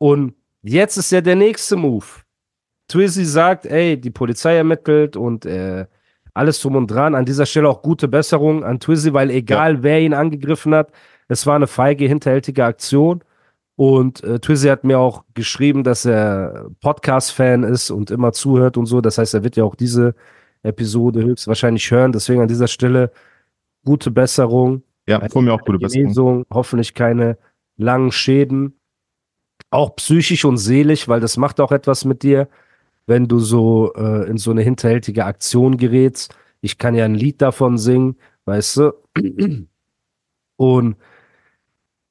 Und jetzt ist ja der nächste Move. Twizzy sagt, ey, die Polizei ermittelt und äh, alles drum und dran. An dieser Stelle auch gute Besserung an Twizzy, weil egal ja. wer ihn angegriffen hat, es war eine feige, hinterhältige Aktion. Und äh, Twizzy hat mir auch geschrieben, dass er Podcast-Fan ist und immer zuhört und so. Das heißt, er wird ja auch diese Episode höchstwahrscheinlich hören. Deswegen an dieser Stelle gute Besserung. Ja, von mir auch gute Besserung. Hoffentlich keine langen Schäden. Auch psychisch und seelisch, weil das macht auch etwas mit dir, wenn du so äh, in so eine hinterhältige Aktion gerätst. Ich kann ja ein Lied davon singen, weißt du. Und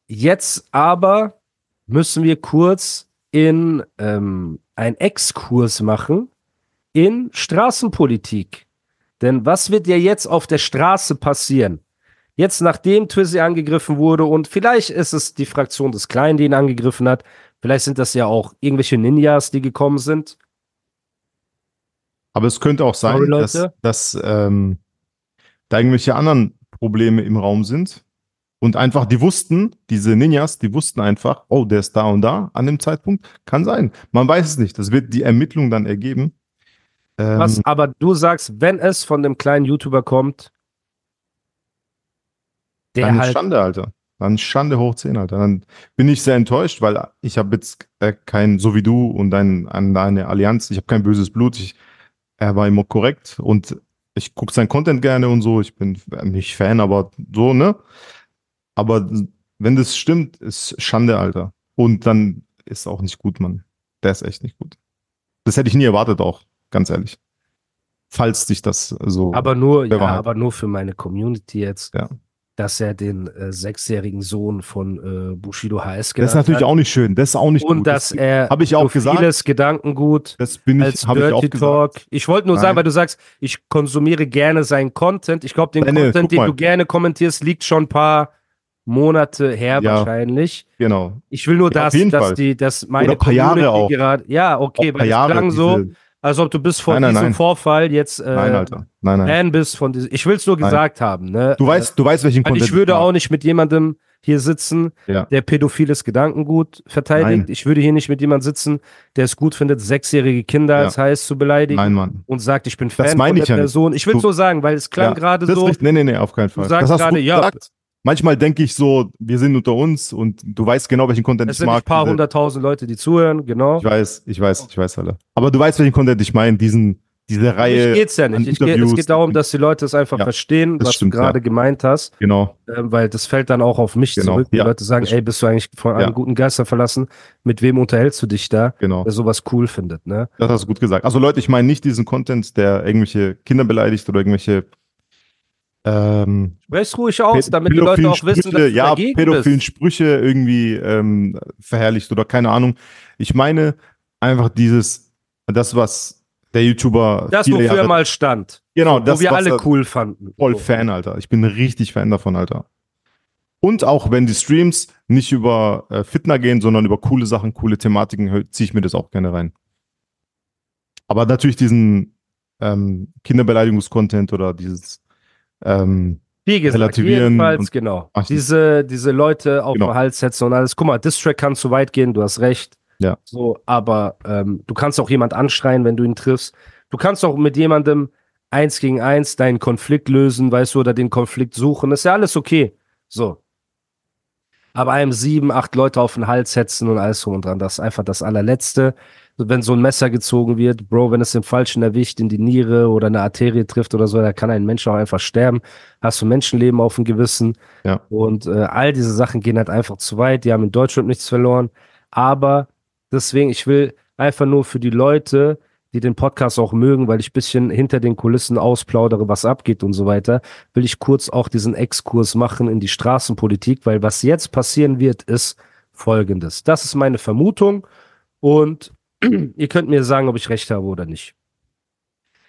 jetzt aber müssen wir kurz in ähm, einen Exkurs machen in Straßenpolitik. Denn was wird ja jetzt auf der Straße passieren? Jetzt, nachdem Twizzy angegriffen wurde und vielleicht ist es die Fraktion des Kleinen, die ihn angegriffen hat, vielleicht sind das ja auch irgendwelche Ninjas, die gekommen sind. Aber es könnte auch sein, Sorry, dass, dass ähm, da irgendwelche anderen Probleme im Raum sind. Und einfach, die wussten, diese Ninjas, die wussten einfach, oh, der ist da und da an dem Zeitpunkt. Kann sein. Man weiß es nicht. Das wird die Ermittlung dann ergeben. Was, ähm, aber du sagst, wenn es von dem kleinen YouTuber kommt, der halt Schande, Alter. Dann Schande hoch 10, Alter. Dann bin ich sehr enttäuscht, weil ich habe jetzt äh, kein, so wie du und dein, an deine Allianz, ich habe kein böses Blut. Ich, er war immer korrekt und ich gucke sein Content gerne und so. Ich bin nicht Fan, aber so, ne? Aber wenn das stimmt, ist Schande, Alter. Und dann ist auch nicht gut, Mann. Der ist echt nicht gut. Das hätte ich nie erwartet auch ganz ehrlich. Falls dich das so. Aber nur, ja, aber nur für meine Community jetzt. Ja. Dass er den äh, sechsjährigen Sohn von äh, Bushido genannt Das ist natürlich hat. auch nicht schön. Das ist auch nicht Und gut. dass er habe ich auch gesagt. vieles Gedankengut das bin ich, als Dirty ich auch Talk. Gesagt. Ich wollte nur Nein. sagen, weil du sagst, ich konsumiere gerne seinen Content. Ich glaube, den Nein, Content, den du gerne kommentierst, liegt schon ein paar Monate her ja, wahrscheinlich. Genau. Ich will nur, dass, ja, dass die, dass meine Oder paar Jahre auch. gerade, ja, okay, weil es klang so, also ob du bis vor nein, nein, diesem nein. Vorfall jetzt äh, nein, Alter. Nein, nein. Fan bist von diesem. Ich will es nur gesagt haben. Ne? Du weißt, du weißt, welchen Content Ich würde auch nicht mit jemandem hier sitzen, ja. der pädophiles Gedankengut verteidigt. Nein. Ich würde hier nicht mit jemandem sitzen, der es gut findet, sechsjährige Kinder ja. als heiß zu beleidigen Nein, Mann. und sagt, ich bin Fan von der Person. Ich will es so sagen, weil es klang ja, gerade so. Nee, nee, nee, auf keinen Fall. Du sagst gerade, ja. Gesagt manchmal denke ich so, wir sind unter uns und du weißt genau, welchen Content es ich mag. Es sind ein paar hunderttausend Leute, die zuhören, genau. Ich weiß, ich weiß, ich weiß alle. Aber du weißt, welchen Content ich meine, diesen, diese Reihe. Ich geht's ja nicht. Ich geht, es geht darum, dass die Leute es einfach ja, verstehen, was stimmt, du gerade ja. gemeint hast. Genau. Ähm, weil das fällt dann auch auf mich genau. zurück. Die ja. Leute sagen, ey, bist du eigentlich von einem guten Geister verlassen? Mit wem unterhältst du dich da? Genau. Der sowas cool findet, ne? Das hast du gut gesagt. Also Leute, ich meine nicht diesen Content, der irgendwelche Kinder beleidigt oder irgendwelche ähm, Sprech's ruhig aus, damit die Leute auch wissen, dass du ja, pädophilen Sprüche irgendwie ähm, verherrlicht oder keine Ahnung. Ich meine einfach dieses, das, was der YouTuber. Das, wofür er mal stand. Genau, wo das. Wo wir alle cool fanden. Voll. Fan, Alter. Ich bin richtig Fan davon, Alter. Und auch wenn die Streams nicht über äh, Fitner gehen, sondern über coole Sachen, coole Thematiken, ziehe ich mir das auch gerne rein. Aber natürlich diesen ähm, Kinderbeleidigungs-Content oder dieses ähm, wie gesagt, relativieren. Jedenfalls, genau. Diese, diese Leute auf genau. den Hals setzen und alles. Guck mal, Distrack kann zu weit gehen, du hast recht. Ja. So, aber ähm, du kannst auch jemand anschreien, wenn du ihn triffst. Du kannst auch mit jemandem eins gegen eins deinen Konflikt lösen, weißt du, oder den Konflikt suchen. ist ja alles okay. So. Aber einem sieben, acht Leute auf den Hals setzen und alles so und dran, das ist einfach das allerletzte wenn so ein Messer gezogen wird, Bro, wenn es den Falschen erwischt, in die Niere oder eine Arterie trifft oder so, da kann ein Mensch auch einfach sterben. Hast du Menschenleben auf dem Gewissen. Ja. Und äh, all diese Sachen gehen halt einfach zu weit. Die haben in Deutschland nichts verloren. Aber deswegen, ich will einfach nur für die Leute, die den Podcast auch mögen, weil ich bisschen hinter den Kulissen ausplaudere, was abgeht und so weiter, will ich kurz auch diesen Exkurs machen in die Straßenpolitik, weil was jetzt passieren wird, ist, folgendes. Das ist meine Vermutung und ihr könnt mir sagen, ob ich recht habe oder nicht.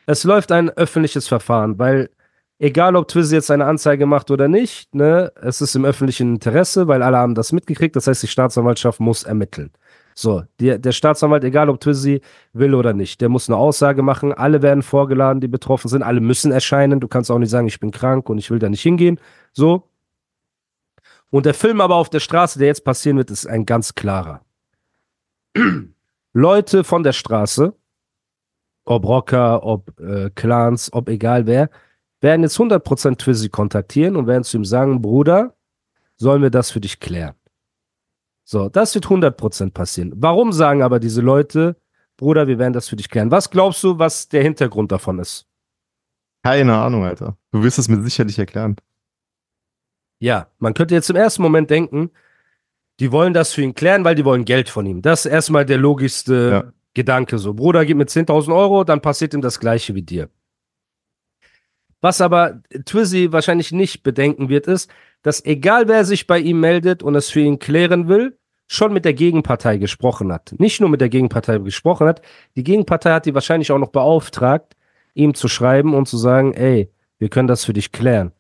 Es läuft ein öffentliches Verfahren, weil egal ob Twizy jetzt eine Anzeige macht oder nicht, ne, es ist im öffentlichen Interesse, weil alle haben das mitgekriegt. Das heißt, die Staatsanwaltschaft muss ermitteln. So, die, der Staatsanwalt, egal ob Twizy will oder nicht, der muss eine Aussage machen. Alle werden vorgeladen, die betroffen sind. Alle müssen erscheinen. Du kannst auch nicht sagen, ich bin krank und ich will da nicht hingehen. So. Und der Film aber auf der Straße, der jetzt passieren wird, ist ein ganz klarer. Leute von der Straße, ob Rocker, ob äh, Clans, ob egal wer, werden jetzt 100% Twizzy kontaktieren und werden zu ihm sagen, Bruder, sollen wir das für dich klären? So, das wird 100% passieren. Warum sagen aber diese Leute, Bruder, wir werden das für dich klären? Was glaubst du, was der Hintergrund davon ist? Keine Ahnung, Alter. Du wirst es mir sicherlich erklären. Ja, man könnte jetzt im ersten Moment denken, die wollen das für ihn klären, weil die wollen Geld von ihm. Das ist erstmal der logischste ja. Gedanke. So, Bruder, gib mir 10.000 Euro, dann passiert ihm das Gleiche wie dir. Was aber Twizzy wahrscheinlich nicht bedenken wird, ist, dass egal wer sich bei ihm meldet und es für ihn klären will, schon mit der Gegenpartei gesprochen hat. Nicht nur mit der Gegenpartei gesprochen hat, die Gegenpartei hat die wahrscheinlich auch noch beauftragt, ihm zu schreiben und zu sagen, ey, wir können das für dich klären.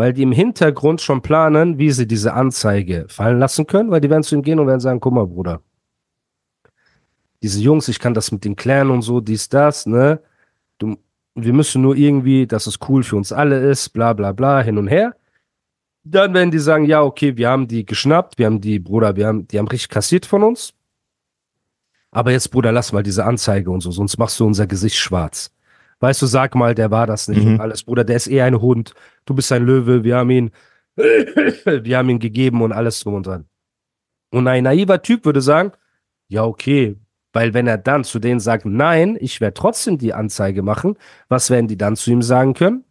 Weil die im Hintergrund schon planen, wie sie diese Anzeige fallen lassen können, weil die werden zu ihm gehen und werden sagen, guck mal, Bruder, diese Jungs, ich kann das mit denen klären und so, dies, das, ne? Du, wir müssen nur irgendwie, dass es cool für uns alle ist, bla bla bla, hin und her. Dann werden die sagen, ja, okay, wir haben die geschnappt, wir haben die, Bruder, wir haben, die haben richtig kassiert von uns. Aber jetzt, Bruder, lass mal diese Anzeige und so, sonst machst du unser Gesicht schwarz. Weißt du, sag mal, der war das nicht mhm. und alles, Bruder, der ist eh ein Hund, du bist ein Löwe, wir haben ihn, wir haben ihn gegeben und alles drum und dran. Und ein naiver Typ würde sagen, ja, okay, weil wenn er dann zu denen sagt, nein, ich werde trotzdem die Anzeige machen, was werden die dann zu ihm sagen können?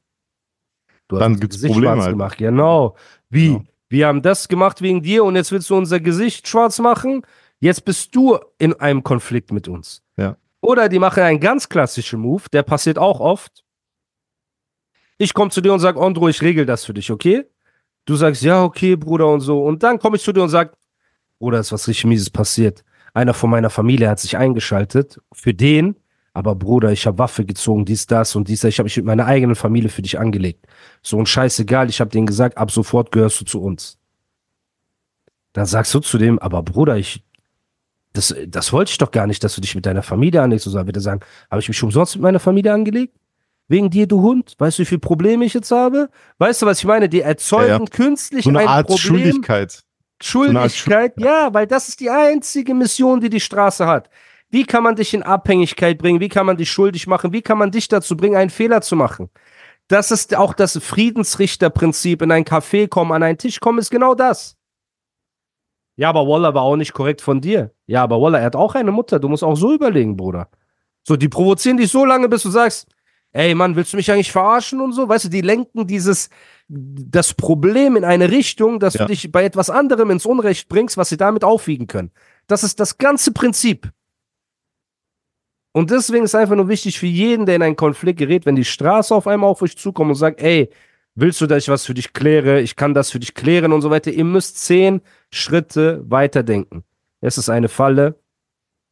Du dann hast gibt's Probleme schwarz halt. gemacht. Genau. Wie? Genau. Wir haben das gemacht wegen dir und jetzt willst du unser Gesicht schwarz machen? Jetzt bist du in einem Konflikt mit uns. Ja. Oder die machen einen ganz klassischen Move, der passiert auch oft. Ich komme zu dir und sage, Andro, ich regel das für dich, okay? Du sagst, ja, okay, Bruder und so. Und dann komme ich zu dir und sage, Bruder, ist was richtig Mieses passiert einer von meiner Familie hat sich eingeschaltet für den, aber Bruder, ich habe Waffe gezogen, dies, das und dies, ich habe mich mit meiner eigenen Familie für dich angelegt. So ein Scheißegal, ich habe denen gesagt, ab sofort gehörst du zu uns. Dann sagst du zu dem, aber Bruder, ich, das, das wollte ich doch gar nicht, dass du dich mit deiner Familie anlegst. Und so wird er sagen, habe ich mich umsonst mit meiner Familie angelegt? Wegen dir, du Hund? Weißt du, wie viele Probleme ich jetzt habe? Weißt du, was ich meine? Die erzeugen ja, ja. künstlich so eine ein Art Problem. Schuldigkeit. Schuldigkeit, ja, weil das ist die einzige Mission, die die Straße hat. Wie kann man dich in Abhängigkeit bringen? Wie kann man dich schuldig machen? Wie kann man dich dazu bringen, einen Fehler zu machen? Das ist auch das Friedensrichterprinzip. In ein Café kommen, an einen Tisch kommen, ist genau das. Ja, aber Waller war auch nicht korrekt von dir. Ja, aber Waller, er hat auch eine Mutter. Du musst auch so überlegen, Bruder. So, die provozieren dich so lange, bis du sagst, ey Mann, willst du mich eigentlich verarschen und so? Weißt du, die lenken dieses, das Problem in eine Richtung, dass ja. du dich bei etwas anderem ins Unrecht bringst, was sie damit aufwiegen können. Das ist das ganze Prinzip. Und deswegen ist einfach nur wichtig für jeden, der in einen Konflikt gerät, wenn die Straße auf einmal auf euch zukommt und sagt, ey, willst du, dass ich was für dich kläre? Ich kann das für dich klären und so weiter. Ihr müsst zehn Schritte weiterdenken. Es ist eine Falle.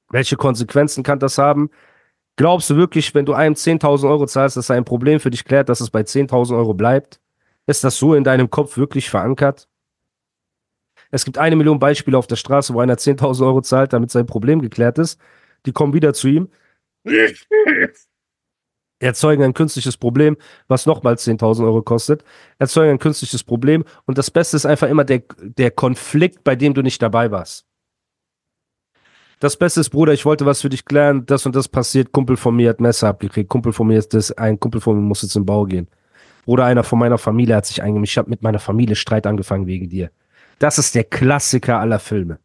Welche Konsequenzen kann das haben? Glaubst du wirklich, wenn du einem 10.000 Euro zahlst, dass er ein Problem für dich klärt, dass es bei 10.000 Euro bleibt? Ist das so in deinem Kopf wirklich verankert? Es gibt eine Million Beispiele auf der Straße, wo einer 10.000 Euro zahlt, damit sein Problem geklärt ist. Die kommen wieder zu ihm, erzeugen ein künstliches Problem, was nochmal 10.000 Euro kostet, erzeugen ein künstliches Problem und das Beste ist einfach immer der, der Konflikt, bei dem du nicht dabei warst. Das Beste ist, Bruder, ich wollte was für dich klären, das und das passiert, Kumpel von mir hat Messer abgekriegt, Kumpel von mir ist das, ein Kumpel von mir muss jetzt im Bau gehen. Oder einer von meiner Familie hat sich eingemischt. Ich habe mit meiner Familie Streit angefangen wegen dir. Das ist der Klassiker aller Filme.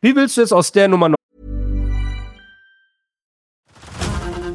Wie willst du jetzt aus der Nummer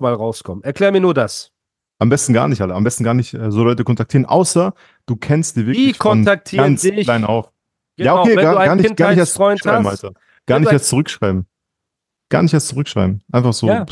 Mal rauskommen. Erklär mir nur das. Am besten gar nicht, alle. Am besten gar nicht äh, so Leute kontaktieren, außer du kennst die wirklich Die kontaktieren ganz dich. klein auf. Genau, ja, okay, wenn gar, du einen gar, nicht, gar nicht erst zurückschreiben, hast, Alter. Gar nicht erst zurückschreiben. Gar nicht erst zurückschreiben. Einfach so. Ja.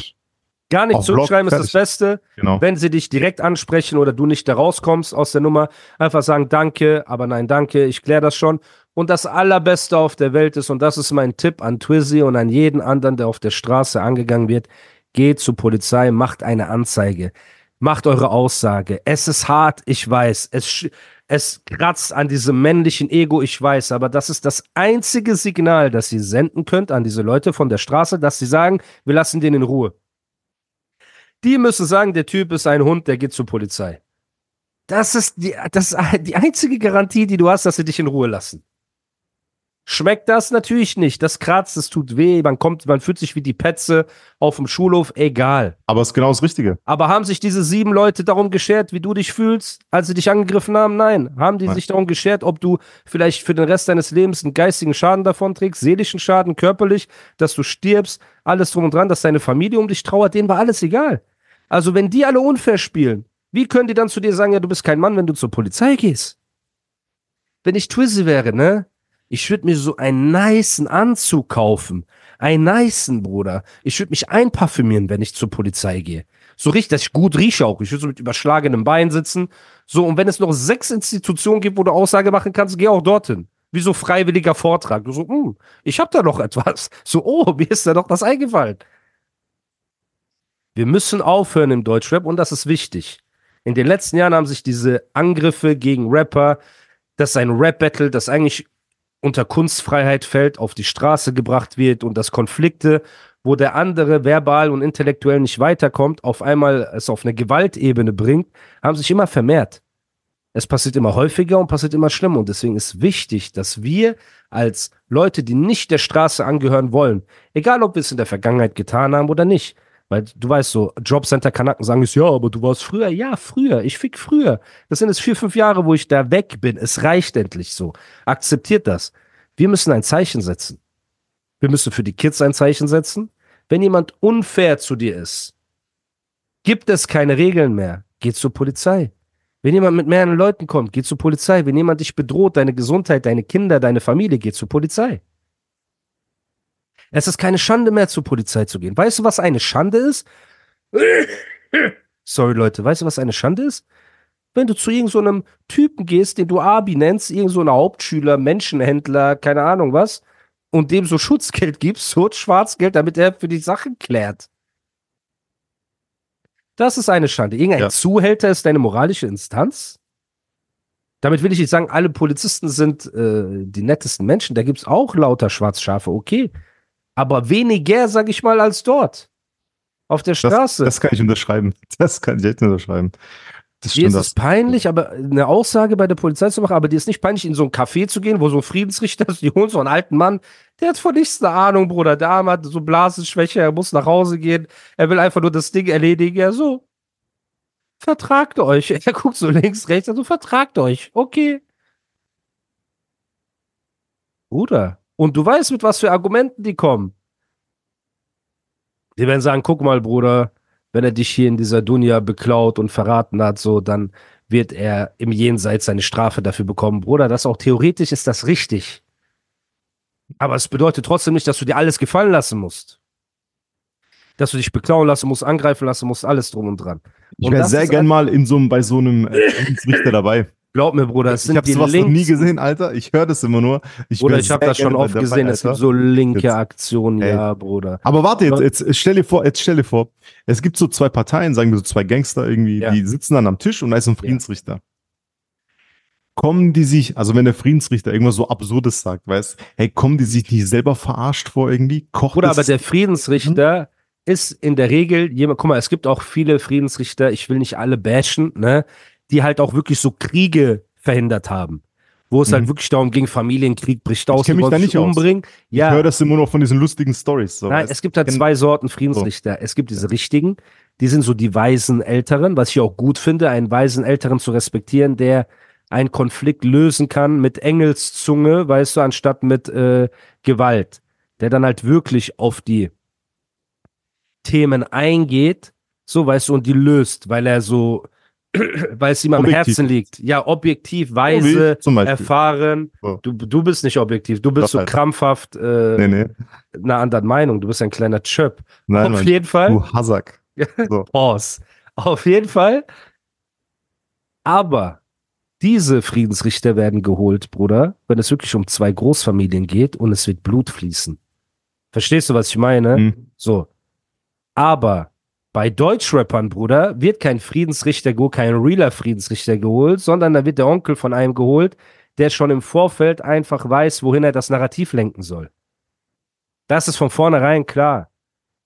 Gar nicht Auf zurückschreiben Blog, ist das Beste. Genau. Wenn sie dich direkt ansprechen oder du nicht da rauskommst aus der Nummer, einfach sagen Danke, aber nein, danke, ich kläre das schon. Und das Allerbeste auf der Welt ist, und das ist mein Tipp an Twizzy und an jeden anderen, der auf der Straße angegangen wird, geht zur Polizei, macht eine Anzeige, macht eure Aussage. Es ist hart, ich weiß. Es, es kratzt an diesem männlichen Ego, ich weiß, aber das ist das einzige Signal, das ihr senden könnt an diese Leute von der Straße, dass sie sagen, wir lassen den in Ruhe. Die müssen sagen, der Typ ist ein Hund, der geht zur Polizei. Das ist die, das ist die einzige Garantie, die du hast, dass sie dich in Ruhe lassen. Schmeckt das natürlich nicht. Das kratzt, es tut weh, man kommt, man fühlt sich wie die Petze auf dem Schulhof, egal. Aber es ist genau das Richtige. Aber haben sich diese sieben Leute darum geschert, wie du dich fühlst, als sie dich angegriffen haben? Nein. Haben die Nein. sich darum geschert, ob du vielleicht für den Rest deines Lebens einen geistigen Schaden davon trägst, seelischen Schaden, körperlich, dass du stirbst, alles drum und dran, dass deine Familie um dich trauert, denen war alles egal. Also wenn die alle unfair spielen, wie können die dann zu dir sagen, ja, du bist kein Mann, wenn du zur Polizei gehst? Wenn ich Twizzy wäre, ne? Ich würde mir so einen nicen Anzug kaufen. Einen nicen, Bruder. Ich würde mich einparfümieren, wenn ich zur Polizei gehe. So richtig, dass ich gut rieche auch. Ich würde so mit überschlagenem Bein sitzen. So, und wenn es noch sechs Institutionen gibt, wo du Aussage machen kannst, geh auch dorthin. Wie so freiwilliger Vortrag. Du so, hm, ich hab da noch etwas. So, oh, mir ist da noch was eingefallen. Wir müssen aufhören im Deutschrap und das ist wichtig. In den letzten Jahren haben sich diese Angriffe gegen Rapper, dass ein Rap-Battle, das eigentlich unter Kunstfreiheit fällt, auf die Straße gebracht wird und dass Konflikte, wo der andere verbal und intellektuell nicht weiterkommt, auf einmal es auf eine Gewaltebene bringt, haben sich immer vermehrt. Es passiert immer häufiger und passiert immer schlimmer. Und deswegen ist wichtig, dass wir als Leute, die nicht der Straße angehören wollen, egal ob wir es in der Vergangenheit getan haben oder nicht, weil du weißt so, Jobcenter-Kanaken sagen es, ja, aber du warst früher. Ja, früher. Ich fick früher. Das sind jetzt vier, fünf Jahre, wo ich da weg bin. Es reicht endlich so. Akzeptiert das. Wir müssen ein Zeichen setzen. Wir müssen für die Kids ein Zeichen setzen. Wenn jemand unfair zu dir ist, gibt es keine Regeln mehr. Geh zur Polizei. Wenn jemand mit mehreren Leuten kommt, geh zur Polizei. Wenn jemand dich bedroht, deine Gesundheit, deine Kinder, deine Familie, geh zur Polizei. Es ist keine Schande mehr, zur Polizei zu gehen. Weißt du, was eine Schande ist? Sorry, Leute. Weißt du, was eine Schande ist? Wenn du zu irgendeinem so Typen gehst, den du Abi nennst, irgend so Hauptschüler, Menschenhändler, keine Ahnung was, und dem so Schutzgeld gibst, so Schwarzgeld, damit er für die Sachen klärt. Das ist eine Schande. Irgendein Ja. Zuhälter ist deine moralische Instanz? Damit will ich nicht sagen, alle Polizisten sind äh, die nettesten Menschen. Da gibt es auch lauter Schwarzschafe, okay. Aber weniger, sag ich mal, als dort. Auf der Das, Straße. das kann ich unterschreiben. Das kann ich echt unterschreiben. Das Dir ist Das. es peinlich, aber eine Aussage bei der Polizei zu machen, aber dir ist nicht peinlich, in so ein Café zu gehen, wo so ein Friedensrichter ist, die holen so einen alten Mann, der hat von nichts eine Ahnung, Bruder. Der Arme hat so Blasenschwäche, er muss nach Hause gehen, er will einfach nur das Ding erledigen. Ja, so. Vertragt euch. Er guckt so links, rechts, also vertragt euch. Okay. Bruder. Und du weißt, mit was für Argumenten die kommen. Die werden sagen, guck mal, Bruder, wenn er dich hier in dieser Dunja beklaut und verraten hat, so, dann wird er im Jenseits seine Strafe dafür bekommen. Bruder, das auch theoretisch ist das richtig. Aber es bedeutet trotzdem nicht, dass du dir alles gefallen lassen musst. Dass du dich beklauen lassen musst, angreifen lassen musst, alles drum und dran. Ich wäre sehr gern mal in so einem, bei so einem äh, Friedensrichter dabei. Glaub mir, Bruder, es ich sind habe die sowas noch nie Links. gesehen, Alter. Ich höre das immer nur. Ich wär ich habe das schon oft gesehen. Es gibt Alter. so linke Jetzt- Aktionen, Ey. ja, Bruder. Aber warte, jetzt, jetzt stell dir vor, jetzt stell dir vor, es gibt so zwei Parteien, sagen wir so zwei Gangster irgendwie, Ja. die sitzen dann am Tisch und da ist ein Friedensrichter. Kommen die sich, also wenn der Friedensrichter irgendwas so Absurdes sagt, weißt, hey, kommen die sich nicht selber verarscht vor irgendwie? Kocht Bruder, aber der Friedensrichter ist in der Regel jemand, guck mal, es gibt auch viele Friedensrichter, ich will nicht alle bashen, ne, die halt auch wirklich so Kriege verhindert haben. Wo es Mhm. halt wirklich darum ging, Familienkrieg bricht aus, kenn mich da nicht aus. umbringen. ich Ja, höre das immer nur von diesen lustigen Stories. So, nein, es gibt halt zwei Sorten Friedensrichter. Es gibt diese richtigen, die sind so die weisen Älteren, was ich auch gut finde, einen weisen Älteren zu respektieren, der einen Konflikt lösen kann mit Engelszunge, weißt du, anstatt mit äh, Gewalt. Der dann halt wirklich auf die Themen eingeht, so weißt du, und die löst, weil er so, weil es ihm am Objektiv. Herzen liegt. Ja, objektiv, weise, Beispiel. erfahren. Du, du bist nicht objektiv, du bist Doch so halt. krampfhaft äh, Nee, nee. einer anderen Meinung. Du bist ein kleiner Chöp. Nein, Auf Mann. jeden Fall. Du Hasak. So. Pause. Auf jeden Fall. Aber diese Friedensrichter werden geholt, Bruder, wenn es wirklich um zwei Großfamilien geht und es wird Blut fließen. Verstehst du, was ich meine? Hm. So. Aber bei Deutschrappern, Bruder, wird kein Friedensrichter geholt, kein realer Friedensrichter geholt, sondern da wird der Onkel von einem geholt, der schon im Vorfeld einfach weiß, wohin er das Narrativ lenken soll. Das ist von vornherein klar.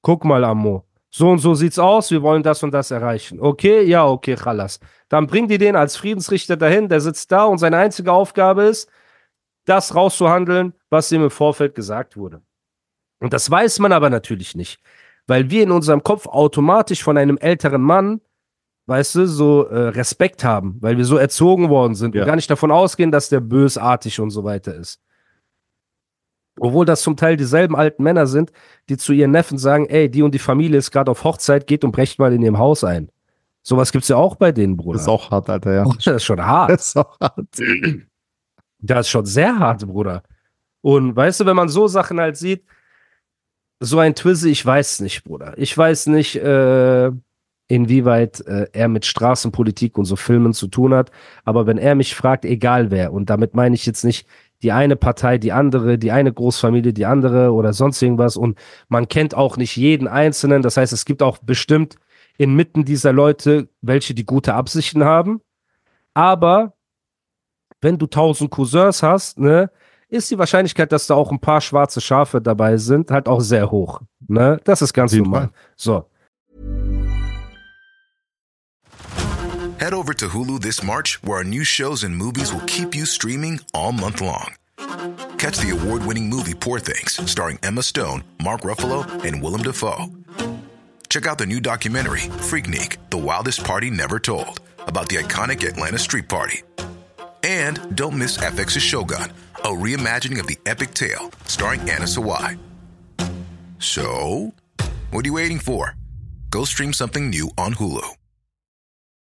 Guck mal, Ammo. So und so sieht's aus, wir wollen das und das erreichen. Okay, ja, okay, Chalas. Dann bringen die den als Friedensrichter dahin, der sitzt da und seine einzige Aufgabe ist, das rauszuhandeln, was ihm im Vorfeld gesagt wurde. Und das weiß man aber natürlich nicht, weil wir in unserem Kopf automatisch von einem älteren Mann, weißt du, so äh, Respekt haben, weil wir so erzogen worden sind Ja. und gar nicht davon ausgehen, dass der bösartig und so weiter ist. Obwohl das zum Teil dieselben alten Männer sind, die zu ihren Neffen sagen, ey, die und die Familie ist gerade auf Hochzeit, geht und brecht mal in ihrem Haus ein. Sowas gibt's ja auch bei denen, Bruder. Das ist auch hart, Alter, ja. das ist schon hart. Das ist auch hart. Das ist schon sehr hart, Bruder. Und weißt du, wenn man so Sachen halt sieht, so ein Twizzy, ich weiß nicht, Bruder. Ich weiß nicht, äh, inwieweit äh, er mit Straßenpolitik und so Filmen zu tun hat. Aber wenn er mich fragt, egal wer, und damit meine ich jetzt nicht die eine Partei, die andere, die eine Großfamilie, die andere oder sonst irgendwas. Und man kennt auch nicht jeden Einzelnen. Das heißt, es gibt auch bestimmt inmitten dieser Leute welche, die gute Absichten haben. Aber wenn du tausend Cousins hast, ne, ist die Wahrscheinlichkeit, dass da auch ein paar schwarze Schafe dabei sind, halt auch sehr hoch. Ne? Das ist ganz normal. So. Head over to Hulu this March, where our new shows and movies will keep you streaming all month long. Catch the award winning movie Poor Things, starring Emma Stone, Mark Ruffalo, and Willem Dafoe. Check out the new documentary, Freaknik The Wildest Party Never Told, about the iconic Atlanta Street Party. And don't miss FX's Shogun, a reimagining of the epic tale, starring Anna Sawai. So, what are you waiting for? Go stream something new on Hulu.